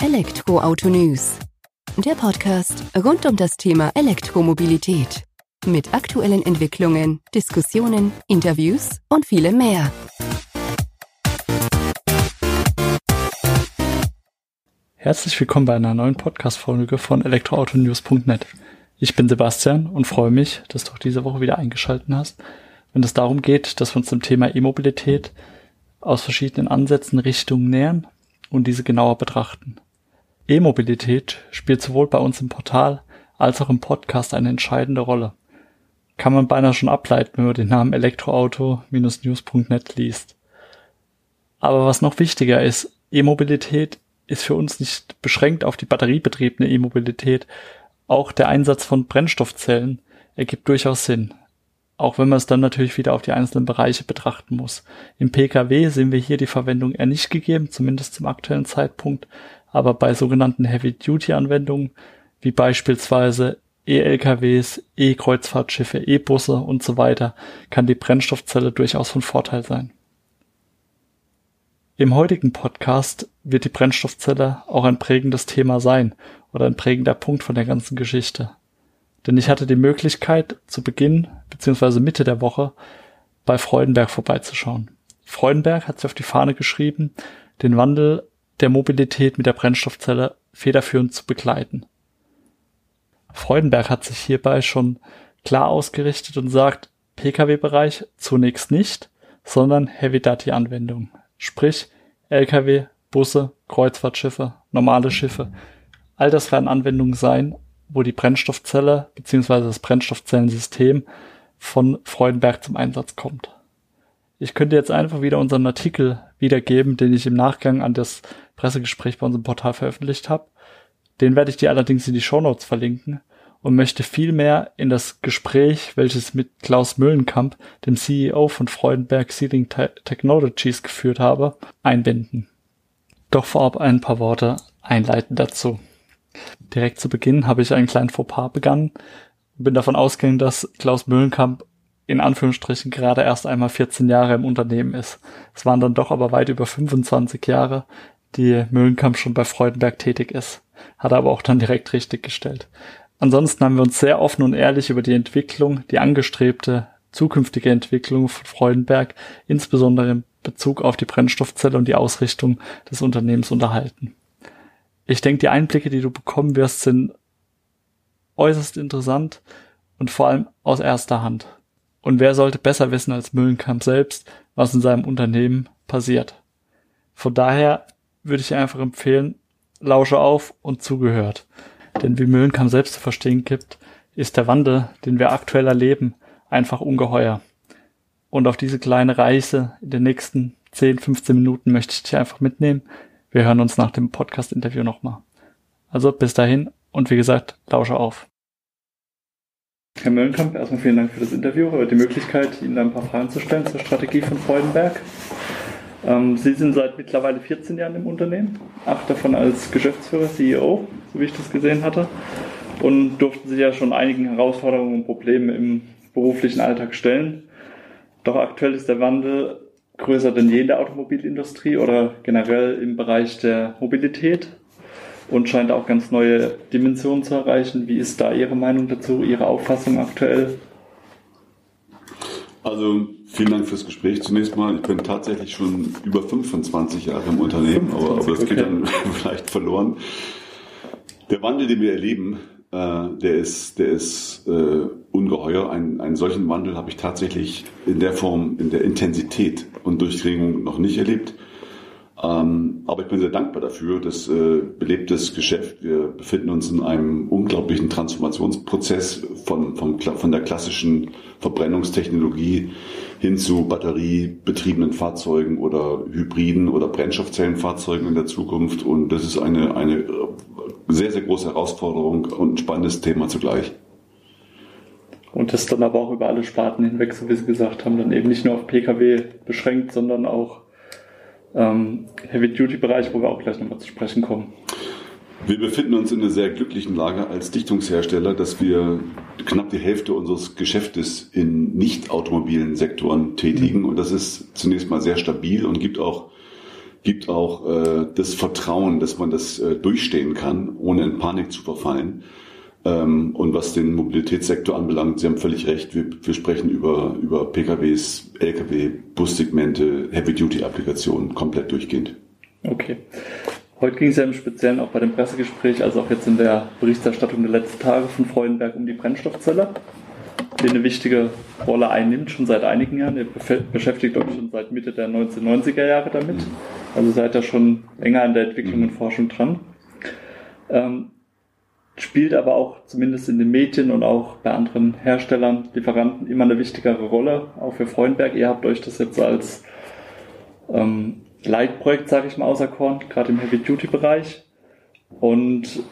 Elektroauto News. Der Podcast rund um das Thema Elektromobilität. Mit aktuellen Entwicklungen, Diskussionen, Interviews und vielem mehr. Herzlich willkommen bei einer neuen Podcast-Folge von elektroautonews.net. Ich bin Sebastian und freue mich, dass du auch diese Woche wieder eingeschaltet hast, wenn es darum geht, dass wir uns dem Thema E-Mobilität aus verschiedenen Ansätzen, Richtungen nähern und diese genauer betrachten. E-Mobilität spielt sowohl bei uns im Portal als auch im Podcast eine entscheidende Rolle. Kann man beinahe schon ableiten, wenn man den Namen elektroauto-news.net liest. Aber was noch wichtiger ist, E-Mobilität ist für uns nicht beschränkt auf die batteriebetriebene E-Mobilität. Auch der Einsatz von Brennstoffzellen ergibt durchaus Sinn. Auch wenn man es dann natürlich wieder auf die einzelnen Bereiche betrachten muss. Im Pkw sehen wir hier die Verwendung eher nicht gegeben, zumindest zum aktuellen Zeitpunkt. Aber bei sogenannten Heavy-Duty-Anwendungen, wie beispielsweise E-LKWs, E-Kreuzfahrtschiffe, E-Busse und so weiter, kann die Brennstoffzelle durchaus von Vorteil sein. Im heutigen Podcast wird die Brennstoffzelle auch ein prägendes Thema sein oder ein prägender Punkt von der ganzen Geschichte. Denn ich hatte die Möglichkeit, zu Beginn bzw. Mitte der Woche bei Freudenberg vorbeizuschauen. Freudenberg hat sich auf die Fahne geschrieben, den Wandel der Mobilität mit der Brennstoffzelle federführend zu begleiten. Freudenberg hat sich hierbei schon klar ausgerichtet und sagt, Pkw-Bereich zunächst nicht, sondern Heavy-Duty-Anwendung. Sprich, Lkw, Busse, Kreuzfahrtschiffe, normale Schiffe. All das werden Anwendungen sein, wo die Brennstoffzelle bzw. das Brennstoffzellensystem von Freudenberg zum Einsatz kommt. Ich könnte jetzt einfach wieder unseren Artikel wiedergeben, den ich im Nachgang an das Pressegespräch bei unserem Portal veröffentlicht habe. Den werde ich dir allerdings in die Shownotes verlinken und möchte vielmehr in das Gespräch, welches mit Klaus Müllenkamp, dem CEO von Freudenberg Sealing Technologies geführt habe, einbinden. Doch vorab ein paar Worte einleitend dazu. Direkt zu Beginn habe ich einen kleinen Fauxpas begangen und bin davon ausgegangen, dass Klaus Müllenkamp in Anführungsstrichen gerade erst einmal 14 Jahre im Unternehmen ist. Es waren dann doch aber weit über 25 Jahre, die Müllenkamp schon bei Freudenberg tätig ist. Hat er aber auch dann direkt richtig gestellt. Ansonsten haben wir uns sehr offen und ehrlich über die Entwicklung, die angestrebte zukünftige Entwicklung von Freudenberg, insbesondere in Bezug auf die Brennstoffzelle und die Ausrichtung des Unternehmens unterhalten. Ich denke, die Einblicke, die du bekommen wirst, sind äußerst interessant und vor allem aus erster Hand. Und wer sollte besser wissen als Müllenkamp selbst, was in seinem Unternehmen passiert? Von daher würde ich einfach empfehlen, lausche auf und zugehört. Denn wie Müllenkamp selbst zu verstehen gibt, ist der Wandel, den wir aktuell erleben, einfach ungeheuer. Und auf diese kleine Reise in den nächsten 10, 15 Minuten möchte ich dich einfach mitnehmen. Wir hören uns nach dem Podcast-Interview nochmal. Also bis dahin und wie gesagt, lausche auf. Herr Möllenkamp, erstmal vielen Dank für das Interview, die Möglichkeit, Ihnen ein paar Fragen zu stellen zur Strategie von Freudenberg. Ähm, Sie sind seit mittlerweile 14 Jahren im Unternehmen, acht davon als Geschäftsführer, CEO, so wie ich das gesehen hatte, und durften sich ja schon einigen Herausforderungen und Problemen im beruflichen Alltag stellen. Doch aktuell ist der Wandel größer denn je in der Automobilindustrie oder generell im Bereich der Mobilität und scheint auch ganz neue Dimensionen zu erreichen. Wie ist da Ihre Meinung dazu, Ihre Auffassung aktuell? Also vielen Dank fürs Gespräch zunächst mal. Ich bin tatsächlich schon über 25 Jahre im Unternehmen, 25, aber, aber das geht dann vielleicht verloren. Der Wandel, den wir erleben, äh, der ist, der ist äh, ungeheuer. Ein, einen solchen Wandel habe ich tatsächlich in der Form, in der Intensität und Durchdringung noch nicht erlebt. Ähm, aber ich bin sehr dankbar dafür, dass äh, belebtes Geschäft. Wir befinden uns in einem unglaublichen Transformationsprozess von, von, von der klassischen Verbrennungstechnologie hin zu batteriebetriebenen Fahrzeugen oder Hybriden oder Brennstoffzellenfahrzeugen in der Zukunft. Und das ist eine, eine sehr, sehr große Herausforderung und ein spannendes Thema zugleich. Und das dann aber auch über alle Sparten hinweg, so wie Sie gesagt haben, dann eben nicht nur auf Pkw beschränkt, sondern auch ähm, Heavy-Duty-Bereich, wo wir auch gleich nochmal zu sprechen kommen. Wir befinden uns in einer sehr glücklichen Lage als Dichtungshersteller, dass wir knapp die Hälfte unseres Geschäftes in nicht automobilen Sektoren tätigen. Und das ist zunächst mal sehr stabil und gibt auch gibt auch äh, das Vertrauen, dass man das äh, durchstehen kann, ohne in Panik zu verfallen. Ähm, und was den Mobilitätssektor anbelangt, Sie haben völlig recht, wir, wir sprechen über, über PKWs, Lkw, Bussegmente, Heavy-Duty-Applikationen komplett durchgehend. Okay. Heute ging es ja im Speziellen auch bei dem Pressegespräch, also auch jetzt in der Berichterstattung der letzten Tage von Freudenberg um die Brennstoffzelle, die eine wichtige Rolle einnimmt, schon seit einigen Jahren. Ihr beschäftigt euch schon seit Mitte der 1990er Jahre damit. Also seid ihr schon länger an der Entwicklung und Forschung dran. Ähm, spielt aber auch zumindest in den Medien und auch bei anderen Herstellern, Lieferanten immer eine wichtigere Rolle, auch für Freudenberg. Ihr habt euch das jetzt als ähm, Leitprojekt, sage ich mal, auserkoren, gerade im Heavy-Duty-Bereich. Und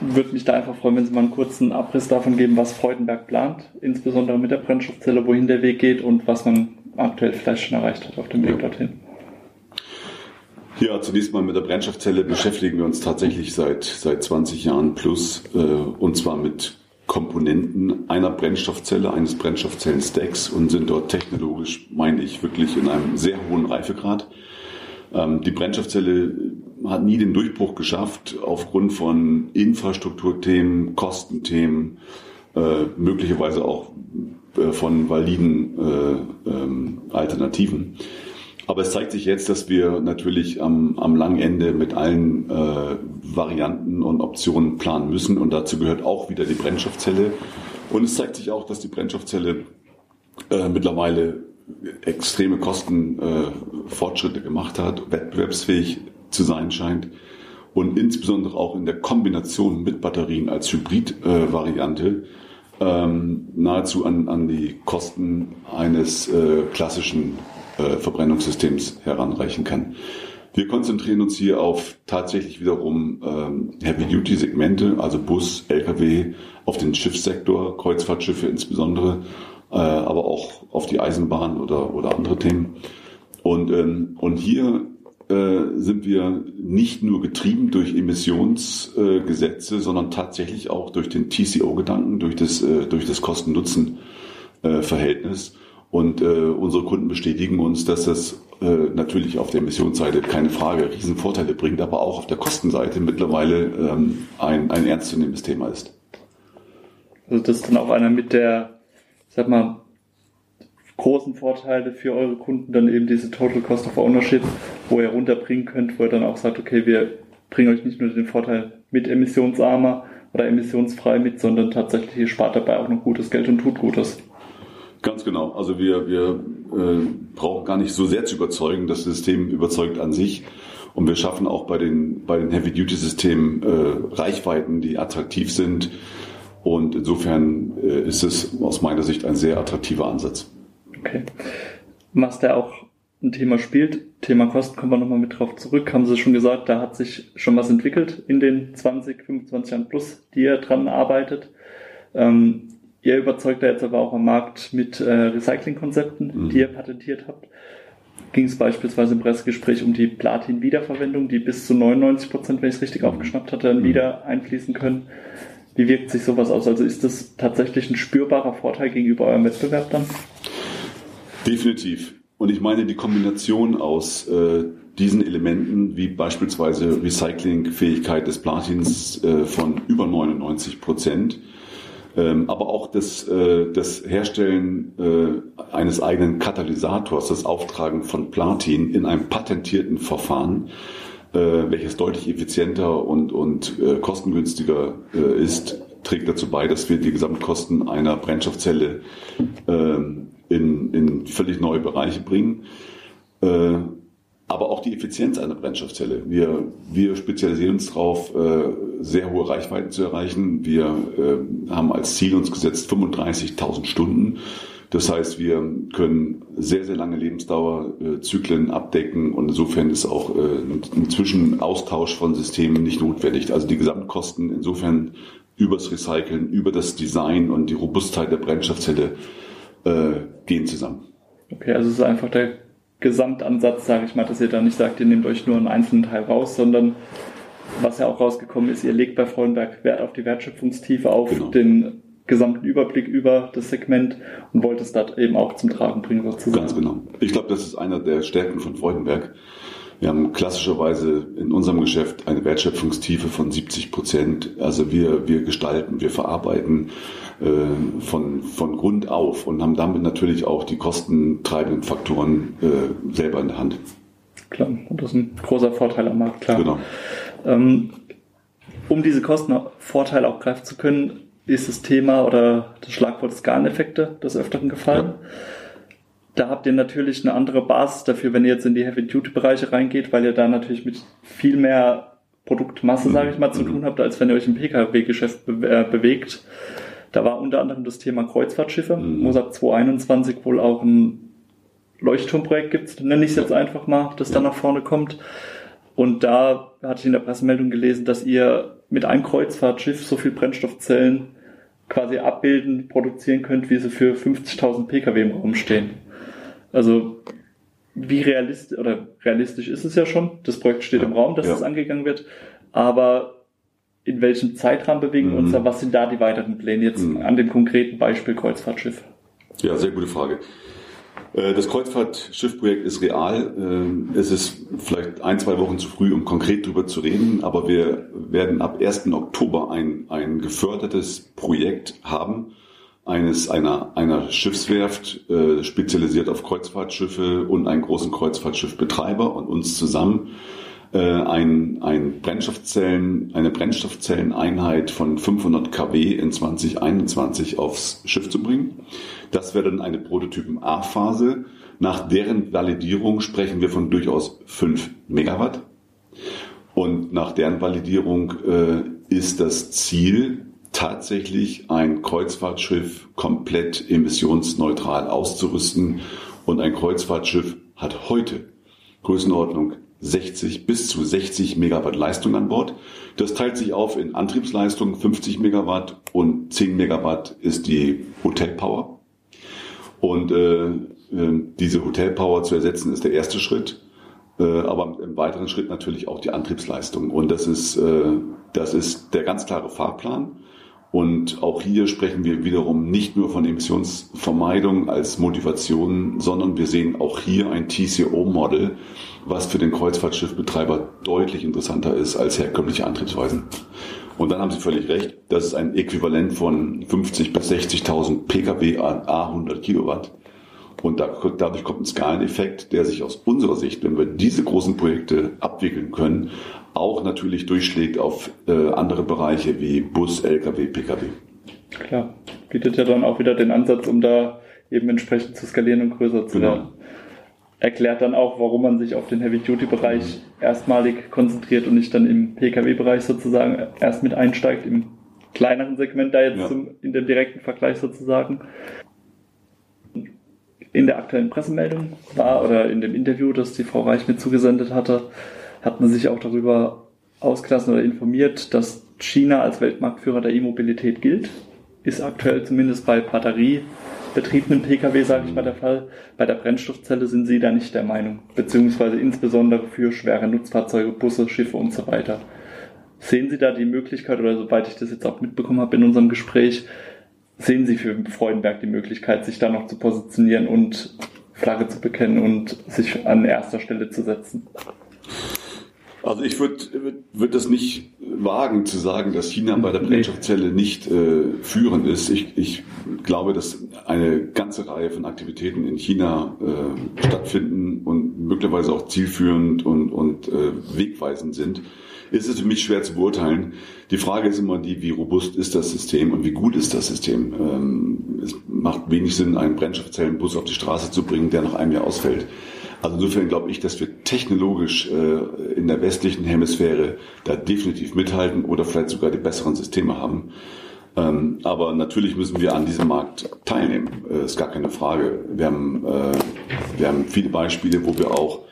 würde mich da einfach freuen, wenn Sie mal einen kurzen Abriss davon geben, was Freudenberg plant, insbesondere mit der Brennstoffzelle, wohin der Weg geht und was man aktuell vielleicht schon erreicht hat auf dem Weg dorthin. Ja, zunächst mal mit der Brennstoffzelle beschäftigen wir uns tatsächlich seit, seit 20 Jahren plus, äh, und zwar mit Komponenten einer Brennstoffzelle, eines Brennstoffzellen-Stacks und sind dort technologisch, meine ich, wirklich in einem sehr hohen Reifegrad. Ähm, die Brennstoffzelle hat nie den Durchbruch geschafft aufgrund von Infrastrukturthemen, Kostenthemen, äh, möglicherweise auch äh, von validen äh, ähm, Alternativen. Aber es zeigt sich jetzt, dass wir natürlich am, am langen Ende mit allen äh, Varianten und Optionen planen müssen. Und dazu gehört auch wieder die Brennstoffzelle. Und es zeigt sich auch, dass die Brennstoffzelle äh, mittlerweile extreme Kostenfortschritte äh, gemacht hat, wettbewerbsfähig zu sein scheint und insbesondere auch in der Kombination mit Batterien als Hybrid-Variante ähm, nahezu an, an die Kosten eines äh, klassischen äh, Verbrennungssystems heranreichen kann. Wir konzentrieren uns hier auf tatsächlich wiederum ähm, Heavy-Duty-Segmente, also Bus, Lkw, auf den Schiffssektor, Kreuzfahrtschiffe insbesondere, äh, aber auch auf die Eisenbahn oder, oder andere Themen. Und, ähm, und hier äh, sind wir nicht nur getrieben durch Emissionsgesetze, sondern tatsächlich auch durch den TCO-Gedanken, durch das, durch das Kosten-Nutzen-Verhältnis. Und äh, unsere Kunden bestätigen uns, dass das äh, natürlich auf der Emissionsseite keine Frage Riesenvorteile bringt, aber auch auf der Kostenseite mittlerweile ähm, ein, ein ernstzunehmendes Thema ist. Also das ist dann auch einer mit der, sag mal, großen Vorteile für eure Kunden, dann eben diese Total Cost of Ownership, wo ihr runterbringen könnt, wo ihr dann auch sagt, okay, wir bringen euch nicht nur den Vorteil mit emissionsarmer oder emissionsfrei mit, sondern tatsächlich ihr spart dabei auch noch gutes Geld und tut Gutes. Ganz genau. Also wir, wir äh, brauchen gar nicht so sehr zu überzeugen. Das System überzeugt an sich. Und wir schaffen auch bei den, bei den Heavy-Duty-Systemen äh, Reichweiten, die attraktiv sind. Und insofern äh, ist es aus meiner Sicht ein sehr attraktiver Ansatz. Okay. Was da auch ein Thema spielt, Thema Kosten, kommen wir nochmal mit drauf zurück. Haben Sie schon gesagt, da hat sich schon was entwickelt in den 20, 25 Jahren plus, die ihr dran arbeitet. Ähm, Ihr überzeugt da jetzt aber auch am Markt mit äh, Recyclingkonzepten, mhm. die ihr patentiert habt. Ging es beispielsweise im Pressegespräch um die Platin-Wiederverwendung, die bis zu 99 Prozent, wenn ich es richtig mhm. aufgeschnappt hatte, dann mhm. wieder einfließen können. Wie wirkt sich sowas aus? Also ist das tatsächlich ein spürbarer Vorteil gegenüber eurem Wettbewerb dann? Definitiv. Und ich meine die Kombination aus äh, diesen Elementen, wie beispielsweise Recyclingfähigkeit des Platins äh, von über 99 Prozent, ähm, aber auch das, äh, das Herstellen äh, eines eigenen Katalysators, das Auftragen von Platin in einem patentierten Verfahren, äh, welches deutlich effizienter und, und äh, kostengünstiger äh, ist, trägt dazu bei, dass wir die Gesamtkosten einer Brennstoffzelle äh, in, in völlig neue Bereiche bringen. Äh, aber auch die Effizienz einer Brennstoffzelle. Wir, wir spezialisieren uns darauf, äh, sehr hohe Reichweiten zu erreichen. Wir äh, haben als Ziel uns gesetzt 35.000 Stunden. Das heißt, wir können sehr, sehr lange Lebensdauerzyklen abdecken und insofern ist auch ein Zwischenaustausch von Systemen nicht notwendig. Also die Gesamtkosten insofern übers Recyceln, über das Design und die Robustheit der Brennstoffzelle äh, gehen zusammen. Okay, also es ist einfach der Gesamtansatz, sage ich mal, dass ihr da nicht sagt, ihr nehmt euch nur einen einzelnen Teil raus, sondern was ja auch rausgekommen ist, ihr legt bei Freudenberg Wert auf die Wertschöpfungstiefe, auf genau. den gesamten Überblick über das Segment und wollt es da eben auch zum Tragen bringen sozusagen. Ganz genau. Ich glaube, das ist einer der Stärken von Freudenberg. Wir haben klassischerweise in unserem Geschäft eine Wertschöpfungstiefe von 70 Prozent. Also wir, wir gestalten, wir verarbeiten äh, von, von Grund auf und haben damit natürlich auch die kostentreibenden Faktoren äh, selber in der Hand. Klar, und das ist ein großer Vorteil am Markt, klar. Genau. Ähm, um diese Kostenvorteile auch greifen zu können, ist das Thema oder das Schlagwort Skaleneffekte des Öfteren gefallen. Ja. Da habt ihr natürlich eine andere Basis dafür, wenn ihr jetzt in die Heavy-Duty-Bereiche reingeht, weil ihr da natürlich mit viel mehr Produktmasse, sage ich mal, zu mhm. tun habt, als wenn ihr euch im Pkw-Geschäft be äh, bewegt. Da war unter anderem das Thema Kreuzfahrtschiffe, wo es ab 2021 wohl auch ein Leuchtturmprojekt gibt, nenne ich es jetzt einfach mal, das dann nach vorne kommt. Und da hatte ich in der Pressemeldung gelesen, dass ihr mit einem Kreuzfahrtschiff so viel Brennstoffzellen quasi abbilden, produzieren könnt, wie sie für 50.000 Pkw im Raum stehen. Also wie realistisch oder realistisch ist es ja schon. Das Projekt steht ja, im Raum, dass ja. es angegangen wird. Aber in welchem Zeitrahmen bewegen wir uns mhm. da? Was sind da die weiteren Pläne jetzt mhm. an dem konkreten Beispiel Kreuzfahrtschiff? Ja, sehr gute Frage. Äh, das Kreuzfahrtschiffprojekt ist real. Äh, es ist vielleicht ein, zwei Wochen zu früh, um konkret darüber zu reden, aber wir werden ab 1. Oktober ein, ein gefördertes Projekt haben, eines einer, einer Schiffswerft, äh, spezialisiert auf Kreuzfahrtschiffe und einen großen Kreuzfahrtschiffbetreiber und uns zusammen ein, ein Brennstoffzellen, eine Brennstoffzelleneinheit von 500 kW in 2021 aufs Schiff zu bringen. Das wäre dann eine Prototypen A-Phase. Nach deren Validierung sprechen wir von durchaus 5 Megawatt. Und nach deren Validierung äh, ist das Ziel, tatsächlich ein Kreuzfahrtschiff komplett emissionsneutral auszurüsten. Und ein Kreuzfahrtschiff hat heute Größenordnung 60 bis zu 60 Megawatt Leistung an Bord. Das teilt sich auf in Antriebsleistung 50 Megawatt und 10 Megawatt ist die Hotelpower. Und äh, äh, diese Hotelpower zu ersetzen, ist der erste Schritt. Äh, aber im weiteren Schritt natürlich auch die Antriebsleistung. Und das ist, äh, das ist der ganz klare Fahrplan. Und auch hier sprechen wir wiederum nicht nur von Emissionsvermeidung als Motivation, sondern wir sehen auch hier ein TCO-Model, was für den Kreuzfahrtschiffbetreiber deutlich interessanter ist als herkömmliche Antriebsweisen. Und dann haben Sie völlig recht, das ist ein Äquivalent von 50 bis 60.000 Pkw an A100 Kilowatt. Und dadurch kommt ein Skaleneffekt, der sich aus unserer Sicht, wenn wir diese großen Projekte abwickeln können, auch natürlich durchschlägt auf äh, andere Bereiche wie Bus, Lkw, Pkw. Klar, bietet ja dann auch wieder den Ansatz, um da eben entsprechend zu skalieren und größer zu genau. werden erklärt dann auch, warum man sich auf den Heavy-Duty-Bereich mhm. erstmalig konzentriert und nicht dann im Pkw-Bereich sozusagen erst mit einsteigt, im kleineren Segment da jetzt ja. zum, in dem direkten Vergleich sozusagen. In der aktuellen Pressemeldung war oder in dem Interview, das die Frau Reich mir zugesendet hatte, hat man sich auch darüber ausgelassen oder informiert, dass China als Weltmarktführer der E-Mobilität gilt. Ist aktuell zumindest bei Batterie betriebenen Pkw, sage ich mal, der Fall. Bei der Brennstoffzelle sind Sie da nicht der Meinung, beziehungsweise insbesondere für schwere Nutzfahrzeuge, Busse, Schiffe und so weiter. Sehen Sie da die Möglichkeit, oder soweit ich das jetzt auch mitbekommen habe in unserem Gespräch, sehen Sie für Freudenberg die Möglichkeit, sich da noch zu positionieren und Flagge zu bekennen und sich an erster Stelle zu setzen? Also ich würde würd, würd das nicht wagen zu sagen, dass China bei der Brennstoffzelle nicht äh, führend ist. Ich, ich glaube, dass eine ganze Reihe von Aktivitäten in China äh, stattfinden und möglicherweise auch zielführend und, und äh, wegweisend sind. Ist es für mich schwer zu beurteilen. Die Frage ist immer die, wie robust ist das System und wie gut ist das System. Ähm, es macht wenig Sinn, einen Brennstoffzellenbus auf die Straße zu bringen, der nach einem Jahr ausfällt. Also insofern glaube ich, dass wir technologisch äh, in der westlichen Hemisphäre da definitiv mithalten oder vielleicht sogar die besseren Systeme haben. Ähm, aber natürlich müssen wir an diesem Markt teilnehmen, äh, ist gar keine Frage. Wir haben, äh, wir haben viele Beispiele, wo wir auch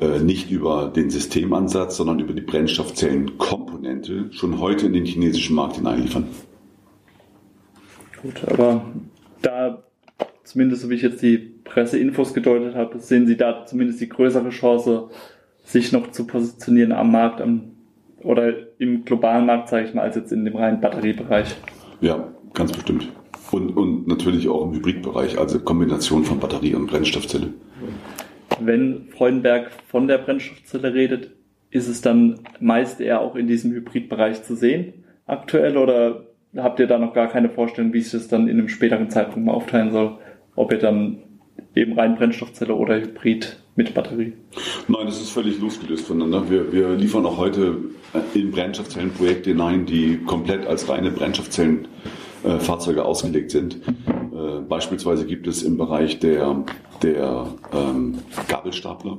nicht über den Systemansatz, sondern über die Brennstoffzellenkomponente schon heute in den chinesischen Markt hineinliefern. Gut, aber da zumindest so wie ich jetzt die Presseinfos gedeutet habe, sehen Sie da zumindest die größere Chance, sich noch zu positionieren am Markt am, oder im globalen Markt, sage ich mal, als jetzt in dem reinen Batteriebereich. Ja, ganz bestimmt. Und, und natürlich auch im Hybridbereich, also Kombination von Batterie und Brennstoffzelle. Wenn Freudenberg von der Brennstoffzelle redet, ist es dann meist eher auch in diesem Hybridbereich zu sehen aktuell oder habt ihr da noch gar keine Vorstellung, wie sich das dann in einem späteren Zeitpunkt mal aufteilen soll? Ob ihr dann eben rein Brennstoffzelle oder Hybrid mit Batterie? Nein, das ist völlig losgelöst voneinander. Wir, wir liefern auch heute in Brennstoffzellenprojekte hinein, die komplett als reine Brennstoffzellenfahrzeuge äh, ausgelegt sind. Beispielsweise gibt es im Bereich der, der ähm, Gabelstapler,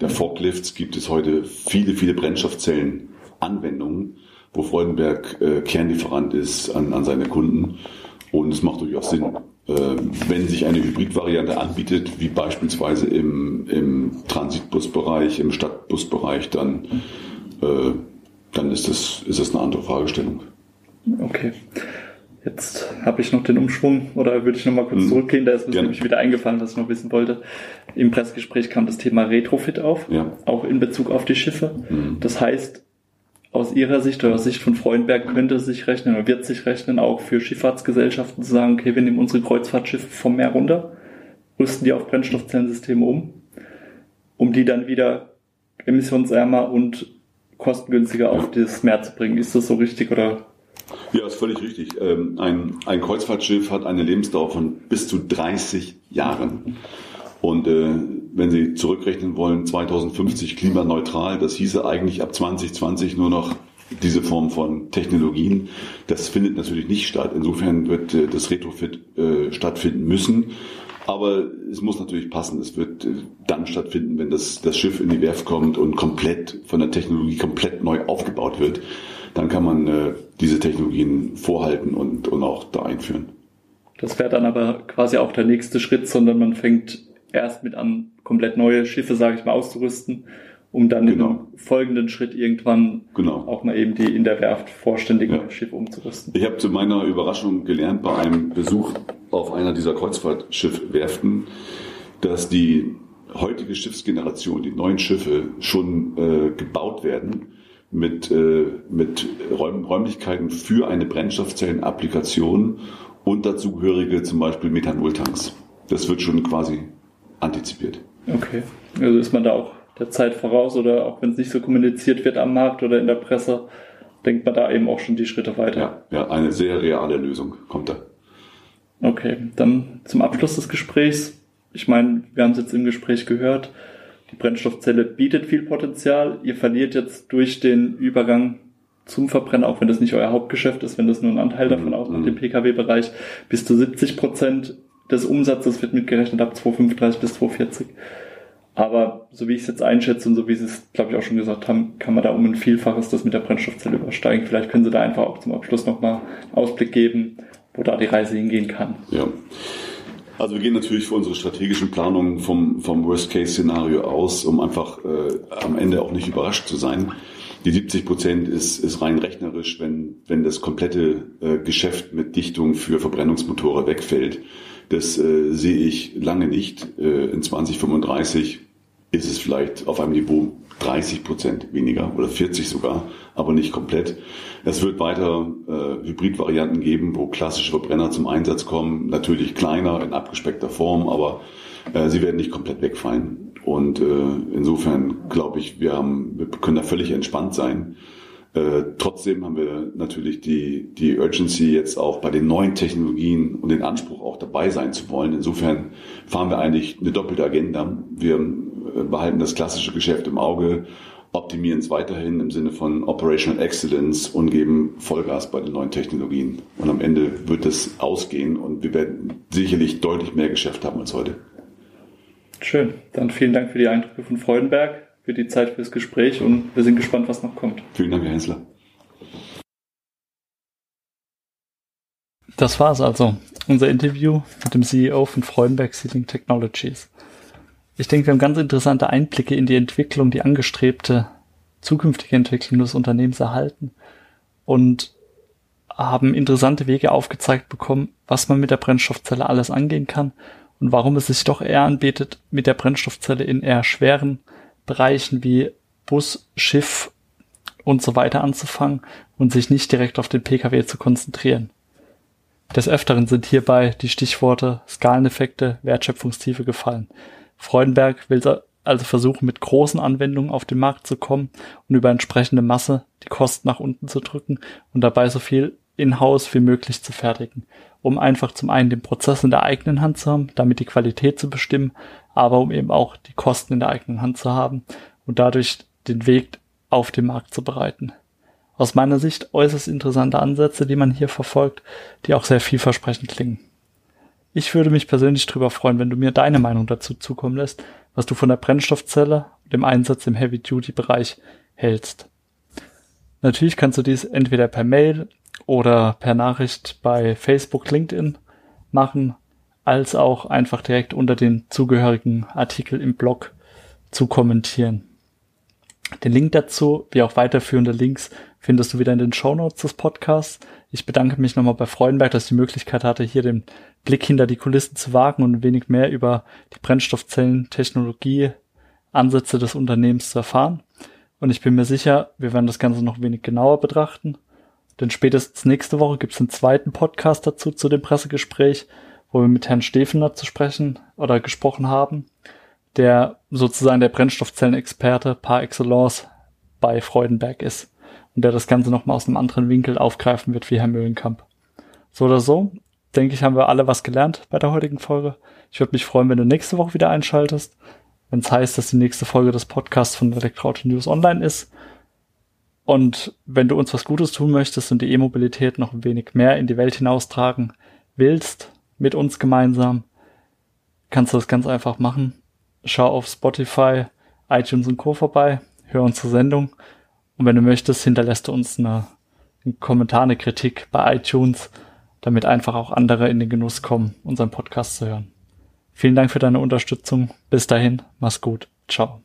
der Forklifts, gibt es heute viele, viele Brennstoffzellenanwendungen, wo Freudenberg äh, Kernlieferant ist an, an seine Kunden. Und es macht durchaus Sinn, äh, wenn sich eine Hybridvariante anbietet, wie beispielsweise im, im Transitbusbereich, im Stadtbusbereich, dann, äh, dann ist, das, ist das eine andere Fragestellung. Okay. Jetzt habe ich noch den Umschwung oder würde ich noch mal kurz mhm. zurückgehen, da ist mir nämlich wieder eingefallen, was ich noch wissen wollte. Im Pressgespräch kam das Thema Retrofit auf, ja. auch in Bezug auf die Schiffe. Mhm. Das heißt, aus Ihrer Sicht oder aus Sicht von Freundberg könnte es sich rechnen oder wird sich rechnen, auch für Schifffahrtsgesellschaften zu sagen, okay, wir nehmen unsere Kreuzfahrtschiffe vom Meer runter, rüsten die auf Brennstoffzellensysteme um, um die dann wieder emissionsärmer und kostengünstiger auf das Meer zu bringen. Ist das so richtig oder ja, ist völlig richtig. Ähm, ein, ein Kreuzfahrtschiff hat eine Lebensdauer von bis zu 30 Jahren. Und äh, wenn Sie zurückrechnen wollen, 2050 klimaneutral, das hieße eigentlich ab 2020 nur noch diese Form von Technologien. Das findet natürlich nicht statt. Insofern wird äh, das Retrofit äh, stattfinden müssen. Aber es muss natürlich passen. Es wird äh, dann stattfinden, wenn das, das Schiff in die Werft kommt und komplett von der Technologie komplett neu aufgebaut wird. Dann kann man äh, diese Technologien vorhalten und, und auch da einführen. Das wäre dann aber quasi auch der nächste Schritt, sondern man fängt erst mit an, komplett neue Schiffe, sage ich mal, auszurüsten, um dann genau. im folgenden Schritt irgendwann genau. auch mal eben die in der Werft vorständigen ja. Schiffe umzurüsten. Ich habe zu meiner Überraschung gelernt bei einem Besuch auf einer dieser Kreuzfahrtschiffwerften, dass die heutige Schiffsgeneration, die neuen Schiffe, schon äh, gebaut werden mit, äh, mit Räum Räumlichkeiten für eine Brennstoffzellenapplikation und dazugehörige zum Beispiel Methanoltanks. Das wird schon quasi antizipiert. Okay, also ist man da auch der Zeit voraus oder auch wenn es nicht so kommuniziert wird am Markt oder in der Presse, denkt man da eben auch schon die Schritte weiter. Ja, ja eine sehr reale Lösung kommt da. Okay, dann zum Abschluss des Gesprächs. Ich meine, wir haben es jetzt im Gespräch gehört, die Brennstoffzelle bietet viel Potenzial. Ihr verliert jetzt durch den Übergang zum Verbrenner, auch wenn das nicht euer Hauptgeschäft ist, wenn das nur ein Anteil davon mhm. ausmacht, dem Pkw-Bereich, bis zu 70 Prozent des Umsatzes wird mitgerechnet ab 235 bis 240. Aber so wie ich es jetzt einschätze und so wie Sie es, glaube ich, auch schon gesagt haben, kann man da um ein Vielfaches das mit der Brennstoffzelle übersteigen. Vielleicht können Sie da einfach auch zum Abschluss nochmal Ausblick geben, wo da die Reise hingehen kann. Ja. Also wir gehen natürlich für unsere strategischen Planungen vom, vom Worst-Case-Szenario aus, um einfach äh, am Ende auch nicht überrascht zu sein. Die 70 Prozent ist, ist rein rechnerisch, wenn, wenn das komplette äh, Geschäft mit Dichtung für Verbrennungsmotore wegfällt das äh, sehe ich lange nicht. Äh, in 2035 ist es vielleicht auf einem Niveau 30 Prozent weniger oder 40 sogar, aber nicht komplett. Es wird weiter äh, Hybridvarianten geben, wo klassische Verbrenner zum Einsatz kommen. Natürlich kleiner, in abgespeckter Form, aber äh, sie werden nicht komplett wegfallen. Und äh, insofern glaube ich, wir, haben, wir können da völlig entspannt sein. Äh, trotzdem haben wir natürlich die, die Urgency jetzt auch bei den neuen Technologien und den Anspruch auch dabei sein zu wollen. Insofern fahren wir eigentlich eine doppelte Agenda. Wir behalten das klassische Geschäft im Auge, optimieren es weiterhin im Sinne von Operational Excellence und geben Vollgas bei den neuen Technologien. Und am Ende wird es ausgehen und wir werden sicherlich deutlich mehr Geschäft haben als heute. Schön. Dann vielen Dank für die Eindrücke von Freudenberg für die Zeit fürs Gespräch und wir sind gespannt, was noch kommt. Vielen Dank, Herr Hensler. Das war es also, unser Interview mit dem CEO von Freudenberg Sealing Technologies. Ich denke, wir haben ganz interessante Einblicke in die Entwicklung, die angestrebte zukünftige Entwicklung des Unternehmens erhalten und haben interessante Wege aufgezeigt bekommen, was man mit der Brennstoffzelle alles angehen kann und warum es sich doch eher anbietet, mit der Brennstoffzelle in eher schweren Bereichen wie Bus, Schiff und so weiter anzufangen und sich nicht direkt auf den Pkw zu konzentrieren. Des Öfteren sind hierbei die Stichworte Skaleneffekte, Wertschöpfungstiefe gefallen. Freudenberg will also versuchen mit großen Anwendungen auf den Markt zu kommen und über entsprechende Masse die Kosten nach unten zu drücken und dabei so viel in-house wie möglich zu fertigen, um einfach zum einen den Prozess in der eigenen Hand zu haben, damit die Qualität zu bestimmen, aber um eben auch die Kosten in der eigenen Hand zu haben und dadurch den Weg auf den Markt zu bereiten. Aus meiner Sicht äußerst interessante Ansätze, die man hier verfolgt, die auch sehr vielversprechend klingen. Ich würde mich persönlich darüber freuen, wenn du mir deine Meinung dazu zukommen lässt, was du von der Brennstoffzelle und dem Einsatz im Heavy-Duty-Bereich hältst. Natürlich kannst du dies entweder per Mail oder per Nachricht bei Facebook, LinkedIn machen, als auch einfach direkt unter den zugehörigen Artikel im Blog zu kommentieren. Den Link dazu, wie auch weiterführende Links, findest du wieder in den Show Notes des Podcasts. Ich bedanke mich nochmal bei Freudenberg, dass ich die Möglichkeit hatte, hier den Blick hinter die Kulissen zu wagen und ein wenig mehr über die Brennstoffzellen-Technologie, Ansätze des Unternehmens zu erfahren. Und ich bin mir sicher, wir werden das Ganze noch wenig genauer betrachten. Denn spätestens nächste Woche gibt es einen zweiten Podcast dazu zu dem Pressegespräch, wo wir mit Herrn Stefener zu sprechen oder gesprochen haben, der sozusagen der Brennstoffzellenexperte par excellence bei Freudenberg ist und der das Ganze nochmal aus einem anderen Winkel aufgreifen wird wie Herr Mühlenkamp. So oder so, denke ich, haben wir alle was gelernt bei der heutigen Folge. Ich würde mich freuen, wenn du nächste Woche wieder einschaltest, wenn es heißt, dass die nächste Folge des Podcasts von Elektroauto News online ist. Und wenn du uns was Gutes tun möchtest und die E-Mobilität noch ein wenig mehr in die Welt hinaustragen willst, mit uns gemeinsam, kannst du das ganz einfach machen. Schau auf Spotify, iTunes und Co. vorbei, hör unsere Sendung und wenn du möchtest, hinterlässt du uns eine, einen Kommentar, eine Kritik bei iTunes damit einfach auch andere in den Genuss kommen, unseren Podcast zu hören. Vielen Dank für deine Unterstützung. Bis dahin, mach's gut. Ciao.